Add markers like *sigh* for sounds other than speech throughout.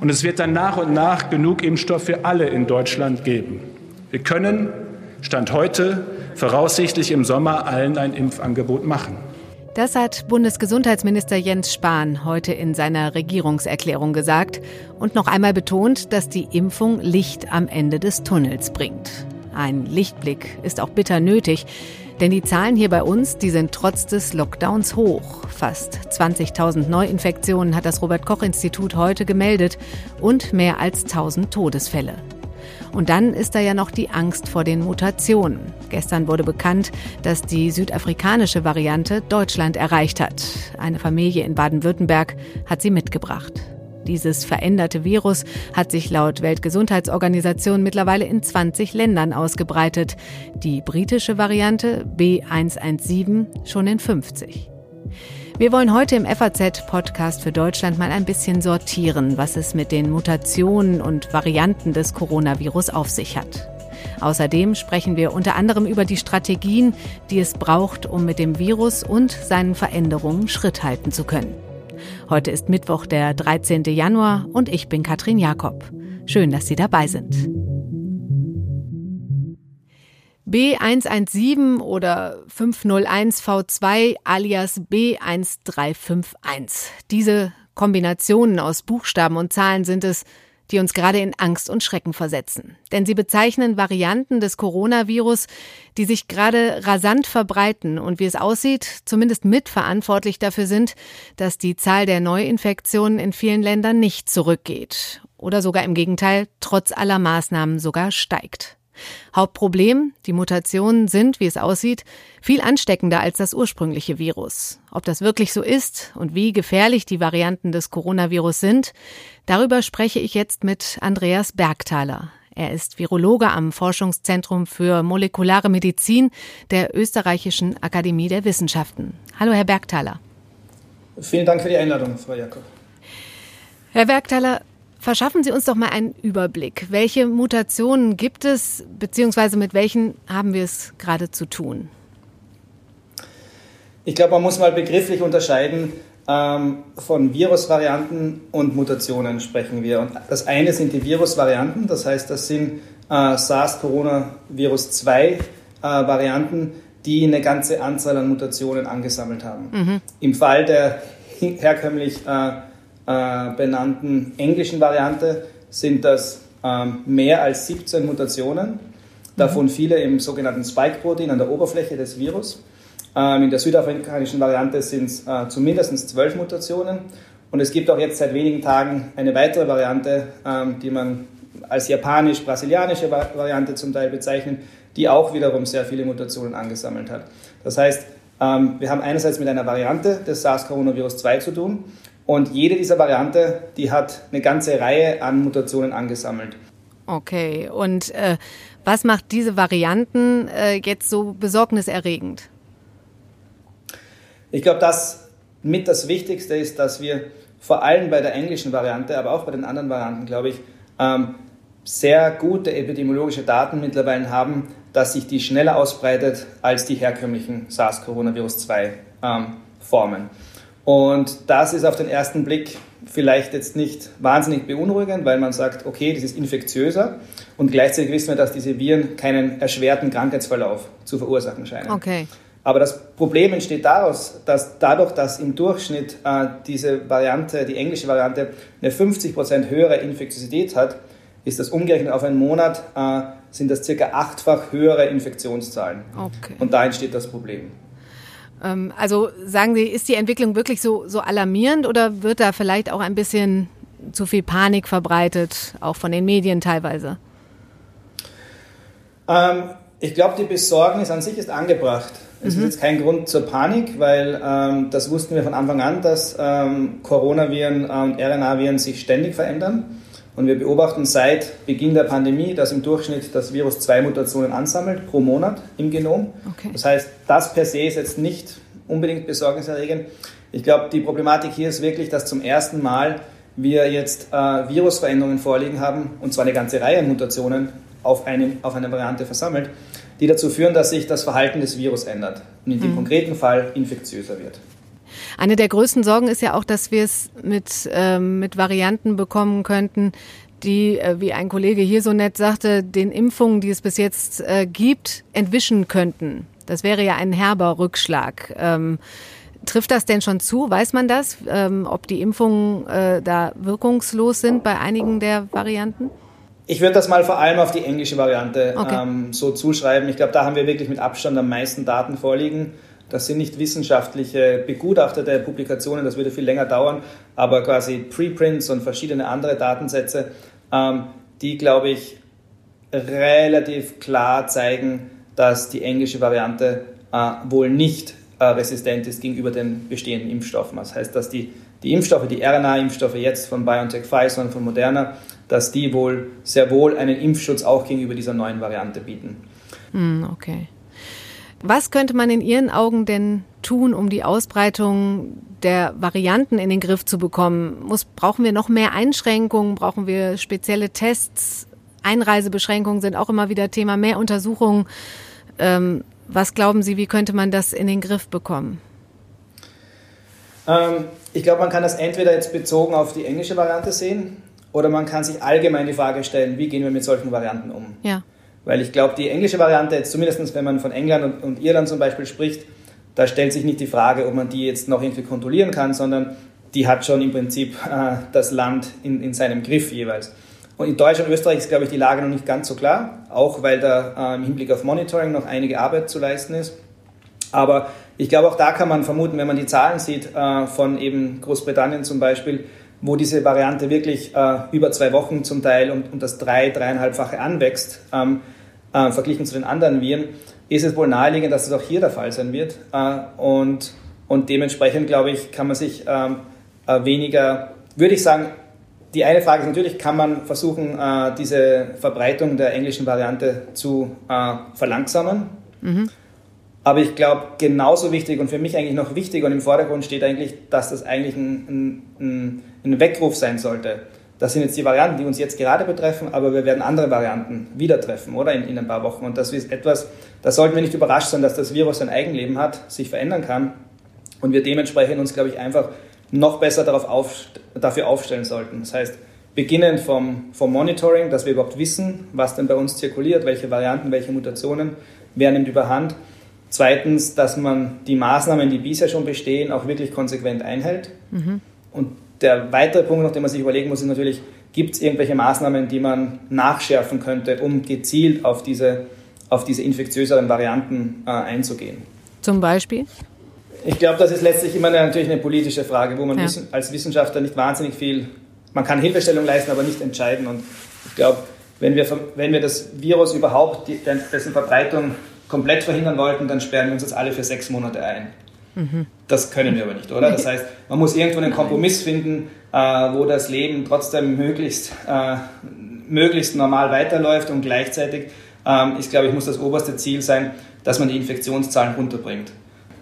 Und es wird dann nach und nach genug Impfstoff für alle in Deutschland geben. Wir können, Stand heute, voraussichtlich im Sommer allen ein Impfangebot machen. Das hat Bundesgesundheitsminister Jens Spahn heute in seiner Regierungserklärung gesagt und noch einmal betont, dass die Impfung Licht am Ende des Tunnels bringt. Ein Lichtblick ist auch bitter nötig, denn die Zahlen hier bei uns, die sind trotz des Lockdowns hoch. Fast 20.000 Neuinfektionen hat das Robert Koch Institut heute gemeldet und mehr als 1000 Todesfälle. Und dann ist da ja noch die Angst vor den Mutationen. Gestern wurde bekannt, dass die südafrikanische Variante Deutschland erreicht hat. Eine Familie in Baden-Württemberg hat sie mitgebracht. Dieses veränderte Virus hat sich laut Weltgesundheitsorganisation mittlerweile in 20 Ländern ausgebreitet. Die britische Variante B117 schon in 50. Wir wollen heute im FAZ-Podcast für Deutschland mal ein bisschen sortieren, was es mit den Mutationen und Varianten des Coronavirus auf sich hat. Außerdem sprechen wir unter anderem über die Strategien, die es braucht, um mit dem Virus und seinen Veränderungen Schritt halten zu können. Heute ist Mittwoch, der 13. Januar und ich bin Katrin Jakob. Schön, dass Sie dabei sind. B117 oder 501V2 alias B1351. Diese Kombinationen aus Buchstaben und Zahlen sind es, die uns gerade in Angst und Schrecken versetzen. Denn sie bezeichnen Varianten des Coronavirus, die sich gerade rasant verbreiten und wie es aussieht, zumindest mitverantwortlich dafür sind, dass die Zahl der Neuinfektionen in vielen Ländern nicht zurückgeht oder sogar im Gegenteil trotz aller Maßnahmen sogar steigt. Hauptproblem, die Mutationen sind, wie es aussieht, viel ansteckender als das ursprüngliche Virus. Ob das wirklich so ist und wie gefährlich die Varianten des Coronavirus sind, darüber spreche ich jetzt mit Andreas Bergthaler. Er ist Virologe am Forschungszentrum für molekulare Medizin der Österreichischen Akademie der Wissenschaften. Hallo, Herr Bergthaler. Vielen Dank für die Einladung, Frau Jakob. Herr Bergthaler, Verschaffen Sie uns doch mal einen Überblick. Welche Mutationen gibt es, beziehungsweise mit welchen haben wir es gerade zu tun? Ich glaube, man muss mal begrifflich unterscheiden. Ähm, von Virusvarianten und Mutationen sprechen wir. Und das eine sind die Virusvarianten, das heißt, das sind äh, SARS-Coronavirus 2 äh, Varianten, die eine ganze Anzahl an Mutationen angesammelt haben. Mhm. Im Fall der herkömmlich äh, äh, benannten englischen Variante sind das ähm, mehr als 17 Mutationen, davon viele im sogenannten Spike-Protein an der Oberfläche des Virus. Ähm, in der südafrikanischen Variante sind es äh, zumindest 12 Mutationen. Und es gibt auch jetzt seit wenigen Tagen eine weitere Variante, ähm, die man als japanisch-brasilianische Variante zum Teil bezeichnet, die auch wiederum sehr viele Mutationen angesammelt hat. Das heißt, ähm, wir haben einerseits mit einer Variante des SARS-Coronavirus 2 zu tun und jede dieser Variante, die hat eine ganze Reihe an Mutationen angesammelt. Okay, und äh, was macht diese Varianten äh, jetzt so besorgniserregend? Ich glaube, dass mit das Wichtigste ist, dass wir vor allem bei der englischen Variante, aber auch bei den anderen Varianten, glaube ich, ähm, sehr gute epidemiologische Daten mittlerweile haben, dass sich die schneller ausbreitet als die herkömmlichen SARS-Coronavirus-2-Formen. Ähm, und das ist auf den ersten Blick vielleicht jetzt nicht wahnsinnig beunruhigend, weil man sagt, okay, das ist infektiöser und gleichzeitig wissen wir, dass diese Viren keinen erschwerten Krankheitsverlauf zu verursachen scheinen. Okay. Aber das Problem entsteht daraus, dass dadurch, dass im Durchschnitt äh, diese Variante, die englische Variante, eine 50% höhere Infektiosität hat, ist das umgerechnet auf einen Monat, äh, sind das circa achtfach höhere Infektionszahlen. Okay. Und da entsteht das Problem. Ähm, also sagen Sie, ist die Entwicklung wirklich so, so alarmierend oder wird da vielleicht auch ein bisschen zu viel Panik verbreitet, auch von den Medien teilweise? Ähm, ich glaube, die Besorgnis an sich ist angebracht. Es mhm. ist jetzt kein Grund zur Panik, weil ähm, das wussten wir von Anfang an, dass ähm, Coronaviren und RNA-Viren sich ständig verändern. Und wir beobachten seit Beginn der Pandemie, dass im Durchschnitt das Virus zwei Mutationen ansammelt pro Monat im Genom. Okay. Das heißt, das per se ist jetzt nicht unbedingt besorgniserregend. Ich glaube, die Problematik hier ist wirklich, dass zum ersten Mal wir jetzt äh, Virusveränderungen vorliegen haben, und zwar eine ganze Reihe Mutationen auf, eine, auf einer Variante versammelt, die dazu führen, dass sich das Verhalten des Virus ändert und in dem mhm. konkreten Fall infektiöser wird. Eine der größten Sorgen ist ja auch, dass wir es mit, ähm, mit Varianten bekommen könnten, die, äh, wie ein Kollege hier so nett sagte, den Impfungen, die es bis jetzt äh, gibt, entwischen könnten. Das wäre ja ein herber Rückschlag. Ähm, trifft das denn schon zu? Weiß man das, ähm, ob die Impfungen äh, da wirkungslos sind bei einigen der Varianten? Ich würde das mal vor allem auf die englische Variante okay. ähm, so zuschreiben. Ich glaube, da haben wir wirklich mit Abstand am meisten Daten vorliegen. Das sind nicht wissenschaftliche begutachtete Publikationen, das würde viel länger dauern, aber quasi Preprints und verschiedene andere Datensätze, ähm, die, glaube ich, relativ klar zeigen, dass die englische Variante äh, wohl nicht äh, resistent ist gegenüber den bestehenden Impfstoffen. Das heißt, dass die, die Impfstoffe, die RNA-Impfstoffe jetzt von BioNTech, Pfizer und von Moderna, dass die wohl sehr wohl einen Impfschutz auch gegenüber dieser neuen Variante bieten. Hm, okay. Was könnte man in Ihren Augen denn tun, um die Ausbreitung der Varianten in den Griff zu bekommen? Muss, brauchen wir noch mehr Einschränkungen? Brauchen wir spezielle Tests? Einreisebeschränkungen sind auch immer wieder Thema, mehr Untersuchungen. Ähm, was glauben Sie, wie könnte man das in den Griff bekommen? Ähm, ich glaube, man kann das entweder jetzt bezogen auf die englische Variante sehen oder man kann sich allgemein die Frage stellen, wie gehen wir mit solchen Varianten um? Ja. Weil ich glaube, die englische Variante, jetzt zumindest wenn man von England und, und Irland zum Beispiel spricht, da stellt sich nicht die Frage, ob man die jetzt noch irgendwie kontrollieren kann, sondern die hat schon im Prinzip äh, das Land in, in seinem Griff jeweils. Und in Deutschland und Österreich ist, glaube ich, die Lage noch nicht ganz so klar, auch weil da äh, im Hinblick auf Monitoring noch einige Arbeit zu leisten ist. Aber ich glaube, auch da kann man vermuten, wenn man die Zahlen sieht äh, von eben Großbritannien zum Beispiel, wo diese Variante wirklich äh, über zwei Wochen zum Teil und, und das drei, dreieinhalbfache anwächst, ähm, äh, verglichen zu den anderen Viren, ist es wohl naheliegend, dass es auch hier der Fall sein wird. Äh, und, und dementsprechend, glaube ich, kann man sich ähm, äh, weniger, würde ich sagen, die eine Frage ist natürlich, kann man versuchen, äh, diese Verbreitung der englischen Variante zu äh, verlangsamen? Mhm. Aber ich glaube, genauso wichtig und für mich eigentlich noch wichtiger und im Vordergrund steht eigentlich, dass das eigentlich ein, ein, ein Weckruf sein sollte. Das sind jetzt die Varianten, die uns jetzt gerade betreffen, aber wir werden andere Varianten wieder treffen, oder? In, in ein paar Wochen. Und das ist etwas, da sollten wir nicht überrascht sein, dass das Virus ein Eigenleben hat, sich verändern kann und wir dementsprechend uns, glaube ich, einfach noch besser darauf auf, dafür aufstellen sollten. Das heißt, beginnend vom, vom Monitoring, dass wir überhaupt wissen, was denn bei uns zirkuliert, welche Varianten, welche Mutationen, wer nimmt überhand. Zweitens, dass man die Maßnahmen, die bisher schon bestehen, auch wirklich konsequent einhält. Mhm. Und der weitere Punkt, nach dem man sich überlegen muss, ist natürlich, gibt es irgendwelche Maßnahmen, die man nachschärfen könnte, um gezielt auf diese, auf diese infektiöseren Varianten äh, einzugehen. Zum Beispiel? Ich glaube, das ist letztlich immer eine, natürlich eine politische Frage, wo man ja. als Wissenschaftler nicht wahnsinnig viel, man kann Hilfestellung leisten, aber nicht entscheiden. Und ich glaube, wenn wir, wenn wir das Virus überhaupt, dessen Verbreitung komplett verhindern wollten, dann sperren wir uns jetzt alle für sechs Monate ein. Das können wir aber nicht, oder? Das heißt, man muss irgendwo einen Kompromiss finden, äh, wo das Leben trotzdem möglichst, äh, möglichst normal weiterläuft und gleichzeitig ähm, ist, glaube ich, muss das oberste Ziel sein, dass man die Infektionszahlen runterbringt.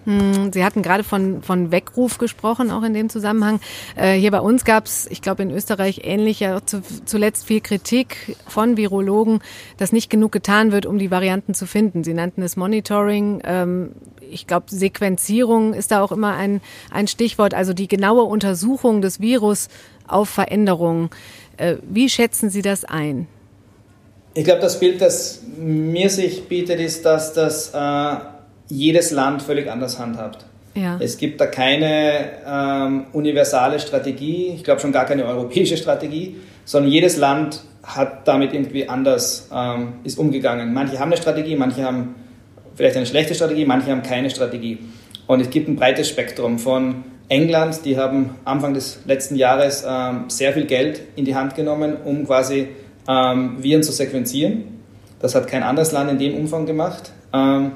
Hm, Sie hatten gerade von, von Weckruf gesprochen, auch in dem Zusammenhang. Äh, hier bei uns gab es, ich glaube in Österreich ähnlich, ja zu, zuletzt viel Kritik von Virologen, dass nicht genug getan wird, um die Varianten zu finden. Sie nannten es Monitoring. Ähm, ich glaube, Sequenzierung ist da auch immer ein, ein Stichwort, also die genaue Untersuchung des Virus auf Veränderungen. Äh, wie schätzen Sie das ein? Ich glaube, das Bild, das mir sich bietet, ist, dass das äh, jedes Land völlig anders handhabt. Ja. Es gibt da keine ähm, universale Strategie, ich glaube schon gar keine europäische Strategie, sondern jedes Land hat damit irgendwie anders ähm, ist umgegangen. Manche haben eine Strategie, manche haben vielleicht eine schlechte Strategie, manche haben keine Strategie. Und es gibt ein breites Spektrum von England, die haben Anfang des letzten Jahres ähm, sehr viel Geld in die Hand genommen, um quasi ähm, Viren zu sequenzieren. Das hat kein anderes Land in dem Umfang gemacht. Ähm,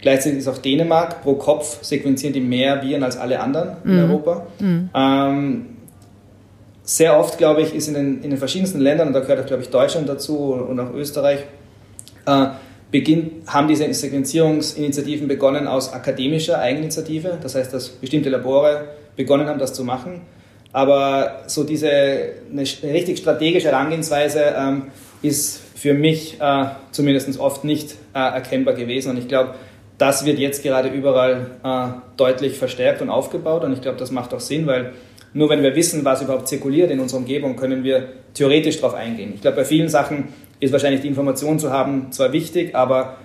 Gleichzeitig ist auch Dänemark pro Kopf sequenzieren die mehr Viren als alle anderen in mhm. Europa. Mhm. Ähm, sehr oft, glaube ich, ist in den, in den verschiedensten Ländern, und da gehört auch, glaube ich, Deutschland dazu und auch Österreich, äh, beginnt, haben diese Sequenzierungsinitiativen begonnen aus akademischer Eigeninitiative. Das heißt, dass bestimmte Labore begonnen haben, das zu machen. Aber so diese eine, eine richtig strategische Herangehensweise ähm, ist für mich äh, zumindest oft nicht äh, erkennbar gewesen. Und ich glaube, das wird jetzt gerade überall äh, deutlich verstärkt und aufgebaut. Und ich glaube, das macht auch Sinn, weil nur wenn wir wissen, was überhaupt zirkuliert in unserer Umgebung, können wir theoretisch darauf eingehen. Ich glaube, bei vielen Sachen ist wahrscheinlich die Information zu haben zwar wichtig, aber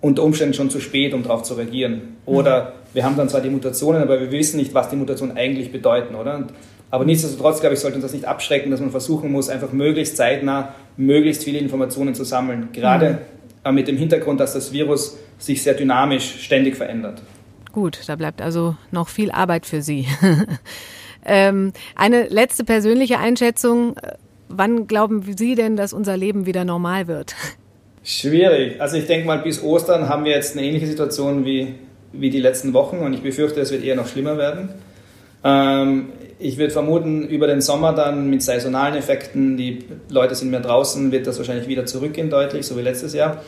unter Umständen schon zu spät, um darauf zu reagieren. Oder mhm. wir haben dann zwar die Mutationen, aber wir wissen nicht, was die Mutationen eigentlich bedeuten, oder? Und, aber nichtsdestotrotz, glaube ich, sollte uns das nicht abschrecken, dass man versuchen muss, einfach möglichst zeitnah möglichst viele Informationen zu sammeln. Gerade mhm. Mit dem Hintergrund, dass das Virus sich sehr dynamisch ständig verändert. Gut, da bleibt also noch viel Arbeit für Sie. *laughs* ähm, eine letzte persönliche Einschätzung. Wann glauben Sie denn, dass unser Leben wieder normal wird? Schwierig. Also ich denke mal, bis Ostern haben wir jetzt eine ähnliche Situation wie, wie die letzten Wochen und ich befürchte, es wird eher noch schlimmer werden. Ähm, ich würde vermuten, über den Sommer dann mit saisonalen Effekten, die Leute sind mehr draußen, wird das wahrscheinlich wieder zurückgehen deutlich, so wie letztes Jahr.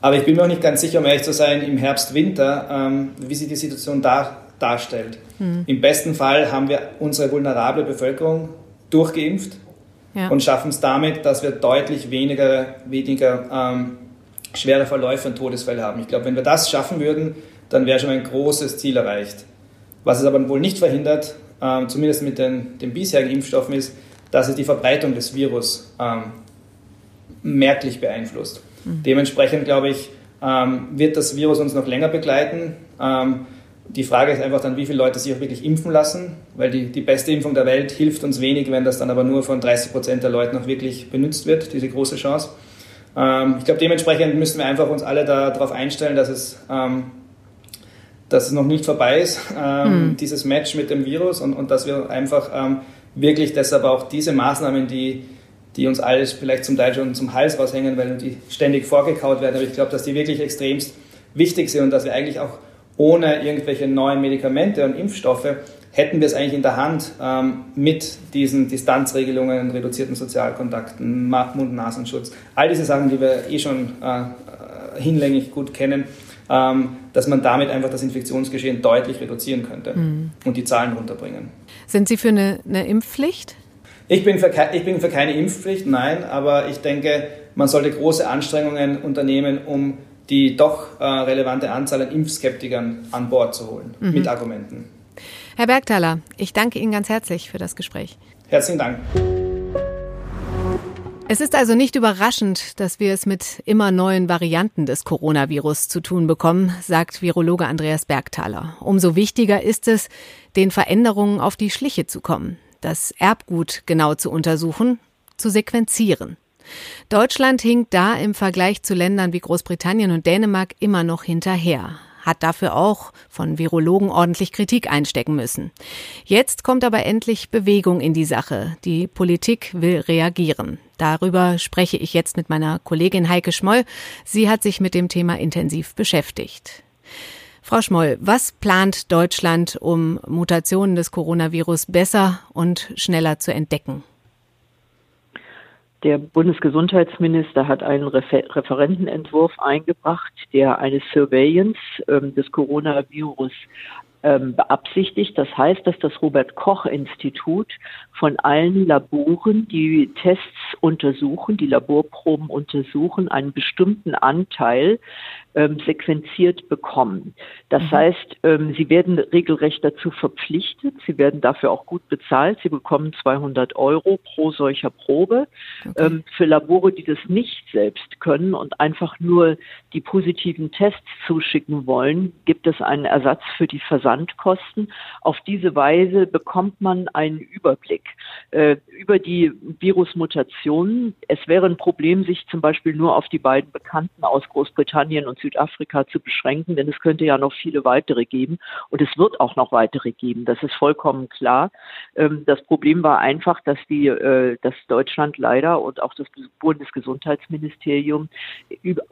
Aber ich bin mir auch nicht ganz sicher, um ehrlich zu sein, im Herbst, Winter, ähm, wie sich die Situation da, darstellt. Mhm. Im besten Fall haben wir unsere vulnerable Bevölkerung durchgeimpft ja. und schaffen es damit, dass wir deutlich weniger, weniger ähm, schwere Verläufe und Todesfälle haben. Ich glaube, wenn wir das schaffen würden, dann wäre schon ein großes Ziel erreicht. Was es aber wohl nicht verhindert, ähm, zumindest mit den, den, bisherigen Impfstoffen, ist, dass es die Verbreitung des Virus ähm, merklich beeinflusst. Mhm. Dementsprechend, glaube ich, ähm, wird das Virus uns noch länger begleiten. Ähm, die Frage ist einfach dann, wie viele Leute sich auch wirklich impfen lassen, weil die, die beste Impfung der Welt hilft uns wenig, wenn das dann aber nur von 30 Prozent der Leute noch wirklich benutzt wird, diese große Chance. Ähm, ich glaube, dementsprechend müssen wir einfach uns alle darauf einstellen, dass es, ähm, dass es noch nicht vorbei ist, *laughs* ähm, mhm. dieses Match mit dem Virus und, und dass wir einfach ähm, wirklich deshalb auch diese Maßnahmen, die, die uns alles vielleicht zum Teil schon zum Hals raushängen, weil die ständig vorgekaut werden, aber ich glaube, dass die wirklich extremst wichtig sind und dass wir eigentlich auch ohne irgendwelche neuen Medikamente und Impfstoffe hätten wir es eigentlich in der Hand ähm, mit diesen Distanzregelungen, reduzierten Sozialkontakten, Mund-Nasenschutz, all diese Sachen, die wir eh schon äh, hinlänglich gut kennen, ähm, dass man damit einfach das Infektionsgeschehen deutlich reduzieren könnte mhm. und die Zahlen runterbringen. Sind Sie für eine, eine Impfpflicht? Ich bin, für, ich bin für keine Impfpflicht, nein, aber ich denke, man sollte große Anstrengungen unternehmen, um die doch äh, relevante Anzahl an Impfskeptikern an Bord zu holen, mhm. mit Argumenten. Herr Bergthaler, ich danke Ihnen ganz herzlich für das Gespräch. Herzlichen Dank. Es ist also nicht überraschend, dass wir es mit immer neuen Varianten des Coronavirus zu tun bekommen, sagt Virologe Andreas Bergthaler. Umso wichtiger ist es, den Veränderungen auf die Schliche zu kommen, das Erbgut genau zu untersuchen, zu sequenzieren. Deutschland hinkt da im Vergleich zu Ländern wie Großbritannien und Dänemark immer noch hinterher hat dafür auch von Virologen ordentlich Kritik einstecken müssen. Jetzt kommt aber endlich Bewegung in die Sache. Die Politik will reagieren. Darüber spreche ich jetzt mit meiner Kollegin Heike Schmoll. Sie hat sich mit dem Thema intensiv beschäftigt. Frau Schmoll, was plant Deutschland, um Mutationen des Coronavirus besser und schneller zu entdecken? Der Bundesgesundheitsminister hat einen Refer Referentenentwurf eingebracht, der eine Surveillance ähm, des Coronavirus ähm, beabsichtigt. Das heißt, dass das Robert Koch Institut von allen Laboren, die Tests untersuchen, die Laborproben untersuchen, einen bestimmten Anteil ähm, sequenziert bekommen. Das mhm. heißt, ähm, sie werden regelrecht dazu verpflichtet, sie werden dafür auch gut bezahlt, sie bekommen 200 Euro pro solcher Probe. Okay. Ähm, für Labore, die das nicht selbst können und einfach nur die positiven Tests zuschicken wollen, gibt es einen Ersatz für die Versandkosten. Auf diese Weise bekommt man einen Überblick äh, über die Virusmutationen. Es wäre ein Problem, sich zum Beispiel nur auf die beiden Bekannten aus Großbritannien und Südafrika zu beschränken, denn es könnte ja noch viele weitere geben und es wird auch noch weitere geben. Das ist vollkommen klar. Ähm, das Problem war einfach, dass die, äh, dass Deutschland leider und auch das Bundesgesundheitsministerium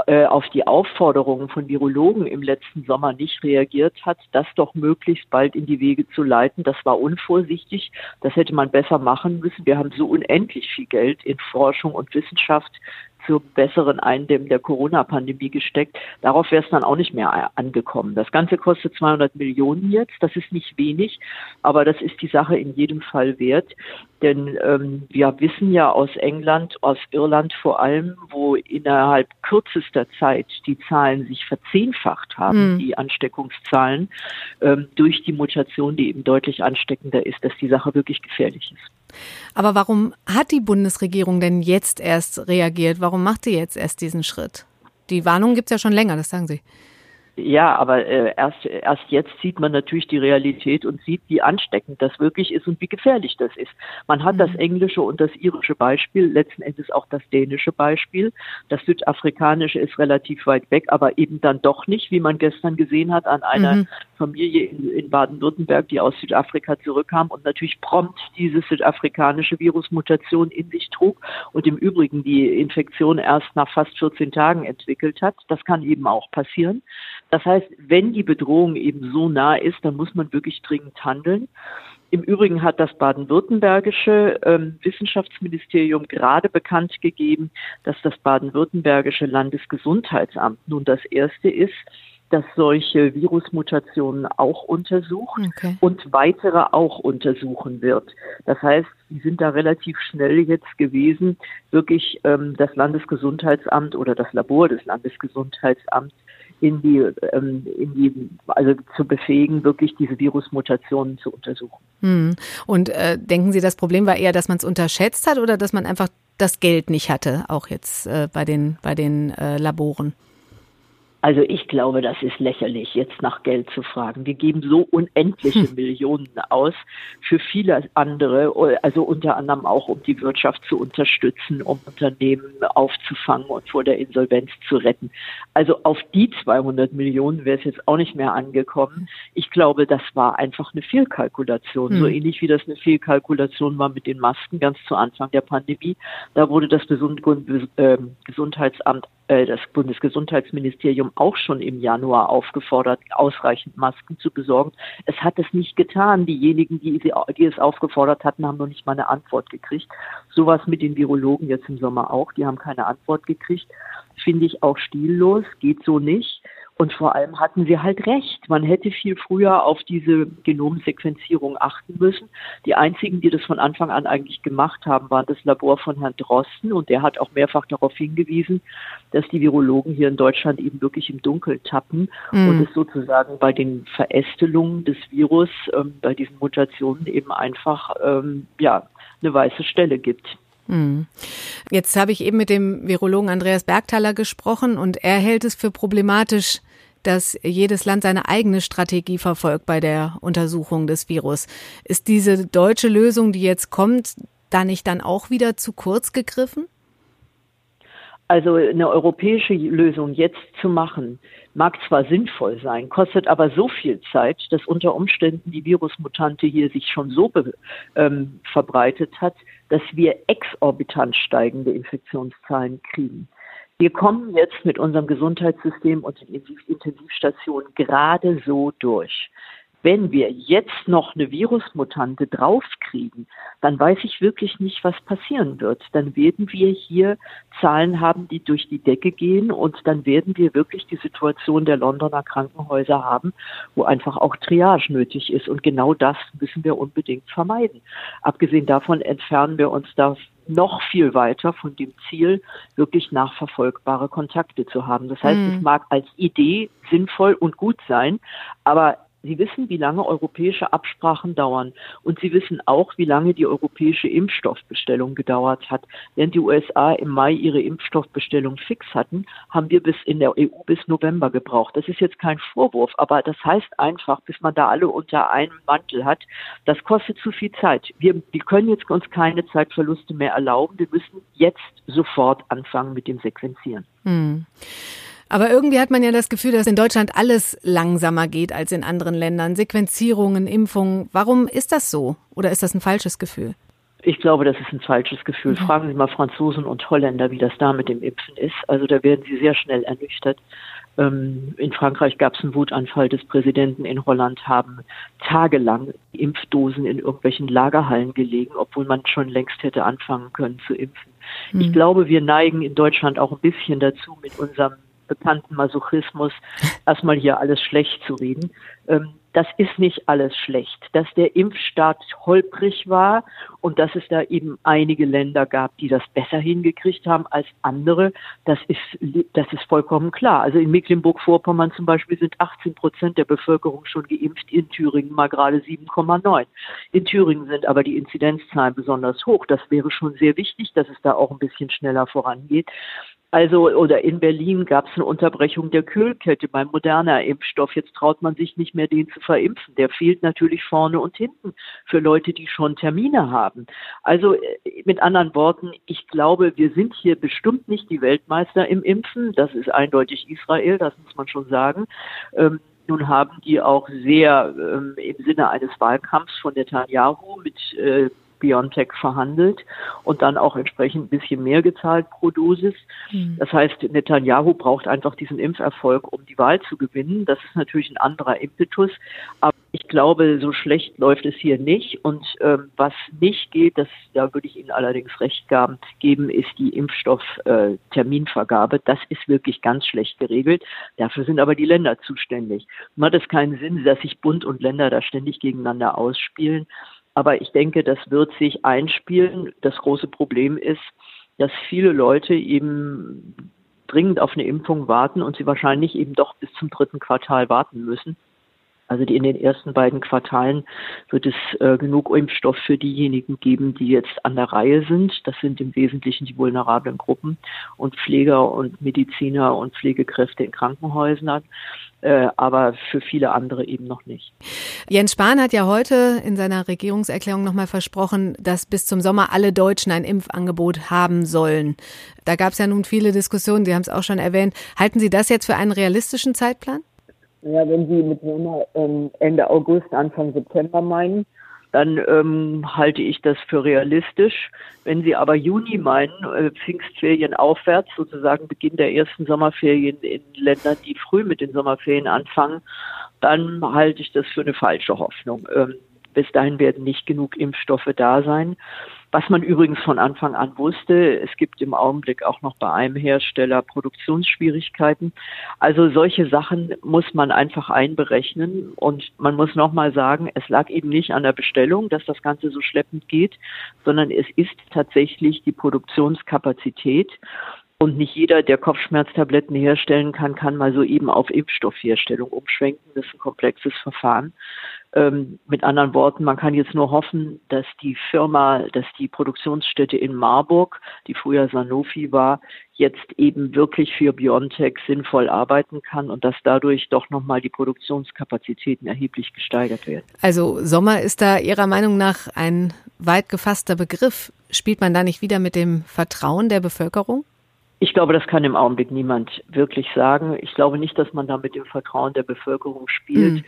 äh, auf die Aufforderungen von Virologen im letzten Sommer nicht reagiert hat, das doch möglichst bald in die Wege zu leiten. Das war unvorsichtig. Das hätte man besser machen müssen. Wir haben so unendlich viel Geld in Forschung und Wissenschaft zur besseren Eindämmung der Corona-Pandemie gesteckt. Darauf wäre es dann auch nicht mehr angekommen. Das Ganze kostet 200 Millionen jetzt. Das ist nicht wenig, aber das ist die Sache in jedem Fall wert. Denn ähm, wir wissen ja aus England, aus Irland vor allem, wo innerhalb kürzester Zeit die Zahlen sich verzehnfacht haben, mhm. die Ansteckungszahlen, ähm, durch die Mutation, die eben deutlich ansteckender ist, dass die Sache wirklich gefährlich ist. Aber warum hat die Bundesregierung denn jetzt erst reagiert? Warum macht sie jetzt erst diesen Schritt? Die Warnung gibt es ja schon länger, das sagen Sie. Ja, aber äh, erst, erst jetzt sieht man natürlich die Realität und sieht, wie ansteckend das wirklich ist und wie gefährlich das ist. Man hat mhm. das englische und das irische Beispiel, letzten Endes auch das dänische Beispiel. Das südafrikanische ist relativ weit weg, aber eben dann doch nicht, wie man gestern gesehen hat, an einer mhm. Familie in, in Baden-Württemberg, die aus Südafrika zurückkam und natürlich prompt diese südafrikanische Virusmutation in sich trug und im Übrigen die Infektion erst nach fast 14 Tagen entwickelt hat. Das kann eben auch passieren. Das heißt, wenn die Bedrohung eben so nah ist, dann muss man wirklich dringend handeln. Im Übrigen hat das baden-württembergische ähm, Wissenschaftsministerium gerade bekannt gegeben, dass das baden-württembergische Landesgesundheitsamt nun das erste ist, das solche Virusmutationen auch untersucht okay. und weitere auch untersuchen wird. Das heißt, die sind da relativ schnell jetzt gewesen, wirklich ähm, das Landesgesundheitsamt oder das Labor des Landesgesundheitsamts in die, ähm, in die, also zu befähigen, wirklich diese Virusmutationen zu untersuchen. Hm. Und äh, denken Sie, das Problem war eher, dass man es unterschätzt hat oder dass man einfach das Geld nicht hatte, auch jetzt äh, bei den, bei den äh, Laboren? Also ich glaube, das ist lächerlich, jetzt nach Geld zu fragen. Wir geben so unendliche hm. Millionen aus für viele andere, also unter anderem auch, um die Wirtschaft zu unterstützen, um Unternehmen aufzufangen und vor der Insolvenz zu retten. Also auf die 200 Millionen wäre es jetzt auch nicht mehr angekommen. Ich glaube, das war einfach eine Fehlkalkulation, hm. so ähnlich wie das eine Fehlkalkulation war mit den Masken ganz zu Anfang der Pandemie. Da wurde das ähm, Gesundheitsamt das Bundesgesundheitsministerium auch schon im Januar aufgefordert, ausreichend Masken zu besorgen. Es hat es nicht getan. Diejenigen, die, die es aufgefordert hatten, haben noch nicht mal eine Antwort gekriegt. Sowas mit den Virologen jetzt im Sommer auch. Die haben keine Antwort gekriegt. Finde ich auch stillos, geht so nicht. Und vor allem hatten sie halt recht. Man hätte viel früher auf diese Genomsequenzierung achten müssen. Die einzigen, die das von Anfang an eigentlich gemacht haben, waren das Labor von Herrn Drosten. Und der hat auch mehrfach darauf hingewiesen, dass die Virologen hier in Deutschland eben wirklich im Dunkeln tappen mhm. und es sozusagen bei den Verästelungen des Virus, ähm, bei diesen Mutationen eben einfach, ähm, ja, eine weiße Stelle gibt. Mhm. Jetzt habe ich eben mit dem Virologen Andreas Bergthaler gesprochen und er hält es für problematisch, dass jedes Land seine eigene Strategie verfolgt bei der Untersuchung des Virus. Ist diese deutsche Lösung, die jetzt kommt, da nicht dann auch wieder zu kurz gegriffen? Also eine europäische Lösung jetzt zu machen, mag zwar sinnvoll sein, kostet aber so viel Zeit, dass unter Umständen die Virusmutante hier sich schon so ähm, verbreitet hat, dass wir exorbitant steigende Infektionszahlen kriegen. Wir kommen jetzt mit unserem Gesundheitssystem und den Intensivstationen gerade so durch. Wenn wir jetzt noch eine Virusmutante draufkriegen, dann weiß ich wirklich nicht, was passieren wird. Dann werden wir hier Zahlen haben, die durch die Decke gehen und dann werden wir wirklich die Situation der Londoner Krankenhäuser haben, wo einfach auch Triage nötig ist. Und genau das müssen wir unbedingt vermeiden. Abgesehen davon entfernen wir uns da noch viel weiter von dem Ziel, wirklich nachverfolgbare Kontakte zu haben. Das heißt, mhm. es mag als Idee sinnvoll und gut sein, aber Sie wissen, wie lange europäische Absprachen dauern. Und Sie wissen auch, wie lange die europäische Impfstoffbestellung gedauert hat. Während die USA im Mai ihre Impfstoffbestellung fix hatten, haben wir bis in der EU bis November gebraucht. Das ist jetzt kein Vorwurf, aber das heißt einfach, bis man da alle unter einem Mantel hat, das kostet zu viel Zeit. Wir, wir können jetzt uns keine Zeitverluste mehr erlauben. Wir müssen jetzt sofort anfangen mit dem Sequenzieren. Hm. Aber irgendwie hat man ja das Gefühl, dass in Deutschland alles langsamer geht als in anderen Ländern. Sequenzierungen, Impfungen. Warum ist das so? Oder ist das ein falsches Gefühl? Ich glaube, das ist ein falsches Gefühl. Mhm. Fragen Sie mal Franzosen und Holländer, wie das da mit dem Impfen ist. Also da werden sie sehr schnell ernüchtert. Ähm, in Frankreich gab es einen Wutanfall des Präsidenten. In Holland haben tagelang Impfdosen in irgendwelchen Lagerhallen gelegen, obwohl man schon längst hätte anfangen können zu impfen. Ich hm. glaube, wir neigen in Deutschland auch ein bisschen dazu, mit unserem bekannten Masochismus erstmal hier alles schlecht zu reden. Ähm, das ist nicht alles schlecht. Dass der Impfstaat holprig war und dass es da eben einige Länder gab, die das besser hingekriegt haben als andere, das ist, das ist vollkommen klar. Also in Mecklenburg-Vorpommern zum Beispiel sind 18 Prozent der Bevölkerung schon geimpft, in Thüringen mal gerade 7,9. In Thüringen sind aber die Inzidenzzahlen besonders hoch. Das wäre schon sehr wichtig, dass es da auch ein bisschen schneller vorangeht. Also, oder in Berlin gab es eine Unterbrechung der Kühlkette beim moderner Impfstoff. Jetzt traut man sich nicht mehr, den zu verimpfen. Der fehlt natürlich vorne und hinten für Leute, die schon Termine haben. Also, äh, mit anderen Worten, ich glaube, wir sind hier bestimmt nicht die Weltmeister im Impfen. Das ist eindeutig Israel, das muss man schon sagen. Ähm, nun haben die auch sehr ähm, im Sinne eines Wahlkampfs von Netanyahu mit äh, BioNTech verhandelt und dann auch entsprechend ein bisschen mehr gezahlt pro Dosis. Mhm. Das heißt, Netanyahu braucht einfach diesen Impferfolg, um die Wahl zu gewinnen. Das ist natürlich ein anderer Impetus. Aber ich glaube, so schlecht läuft es hier nicht. Und ähm, was nicht geht, das, da würde ich Ihnen allerdings recht geben, ist die Impfstoffterminvergabe. Äh, das ist wirklich ganz schlecht geregelt. Dafür sind aber die Länder zuständig. Macht es keinen Sinn, dass sich Bund und Länder da ständig gegeneinander ausspielen. Aber ich denke, das wird sich einspielen. Das große Problem ist, dass viele Leute eben dringend auf eine Impfung warten und sie wahrscheinlich eben doch bis zum dritten Quartal warten müssen. Also in den ersten beiden Quartalen wird es äh, genug Impfstoff für diejenigen geben, die jetzt an der Reihe sind. Das sind im Wesentlichen die vulnerablen Gruppen und Pfleger und Mediziner und Pflegekräfte in Krankenhäusern. Äh, aber für viele andere eben noch nicht. Jens Spahn hat ja heute in seiner Regierungserklärung nochmal versprochen, dass bis zum Sommer alle Deutschen ein Impfangebot haben sollen. Da gab es ja nun viele Diskussionen, Sie haben es auch schon erwähnt. Halten Sie das jetzt für einen realistischen Zeitplan? Ja, wenn Sie mit Sommer ähm, Ende August, Anfang September meinen, dann ähm, halte ich das für realistisch. Wenn Sie aber Juni meinen, äh, Pfingstferien aufwärts, sozusagen Beginn der ersten Sommerferien in Ländern, die früh mit den Sommerferien anfangen, dann halte ich das für eine falsche Hoffnung. Ähm, bis dahin werden nicht genug Impfstoffe da sein. Was man übrigens von Anfang an wusste, es gibt im Augenblick auch noch bei einem Hersteller Produktionsschwierigkeiten. Also solche Sachen muss man einfach einberechnen und man muss nochmal sagen, es lag eben nicht an der Bestellung, dass das Ganze so schleppend geht, sondern es ist tatsächlich die Produktionskapazität. Und nicht jeder, der Kopfschmerztabletten herstellen kann, kann mal so eben auf Impfstoffherstellung umschwenken. Das ist ein komplexes Verfahren. Ähm, mit anderen Worten, man kann jetzt nur hoffen, dass die Firma, dass die Produktionsstätte in Marburg, die früher Sanofi war, jetzt eben wirklich für BioNTech sinnvoll arbeiten kann und dass dadurch doch nochmal die Produktionskapazitäten erheblich gesteigert werden. Also Sommer ist da Ihrer Meinung nach ein weit gefasster Begriff. Spielt man da nicht wieder mit dem Vertrauen der Bevölkerung? Ich glaube, das kann im Augenblick niemand wirklich sagen. Ich glaube nicht, dass man da mit dem Vertrauen der Bevölkerung spielt. Mhm.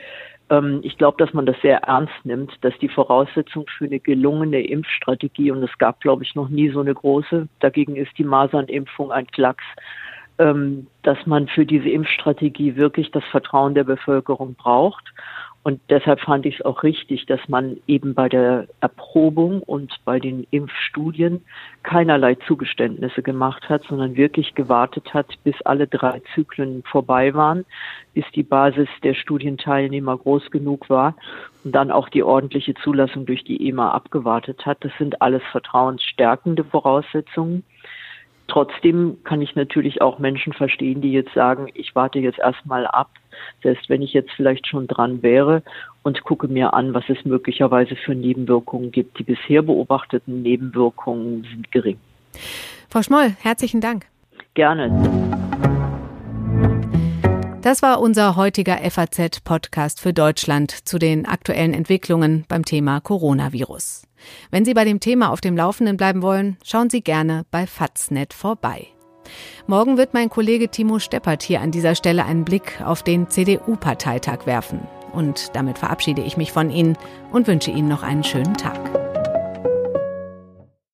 Ähm, ich glaube, dass man das sehr ernst nimmt, dass die Voraussetzung für eine gelungene Impfstrategie, und es gab, glaube ich, noch nie so eine große, dagegen ist die Masernimpfung ein Klacks, ähm, dass man für diese Impfstrategie wirklich das Vertrauen der Bevölkerung braucht. Und deshalb fand ich es auch richtig, dass man eben bei der Erprobung und bei den Impfstudien keinerlei Zugeständnisse gemacht hat, sondern wirklich gewartet hat, bis alle drei Zyklen vorbei waren, bis die Basis der Studienteilnehmer groß genug war und dann auch die ordentliche Zulassung durch die EMA abgewartet hat. Das sind alles vertrauensstärkende Voraussetzungen. Trotzdem kann ich natürlich auch Menschen verstehen, die jetzt sagen, ich warte jetzt erstmal ab, selbst wenn ich jetzt vielleicht schon dran wäre und gucke mir an, was es möglicherweise für Nebenwirkungen gibt. Die bisher beobachteten Nebenwirkungen sind gering. Frau Schmoll, herzlichen Dank. Gerne. Das war unser heutiger FAZ-Podcast für Deutschland zu den aktuellen Entwicklungen beim Thema Coronavirus. Wenn Sie bei dem Thema auf dem Laufenden bleiben wollen, schauen Sie gerne bei Faznet vorbei. Morgen wird mein Kollege Timo Steppert hier an dieser Stelle einen Blick auf den CDU-Parteitag werfen. Und damit verabschiede ich mich von Ihnen und wünsche Ihnen noch einen schönen Tag.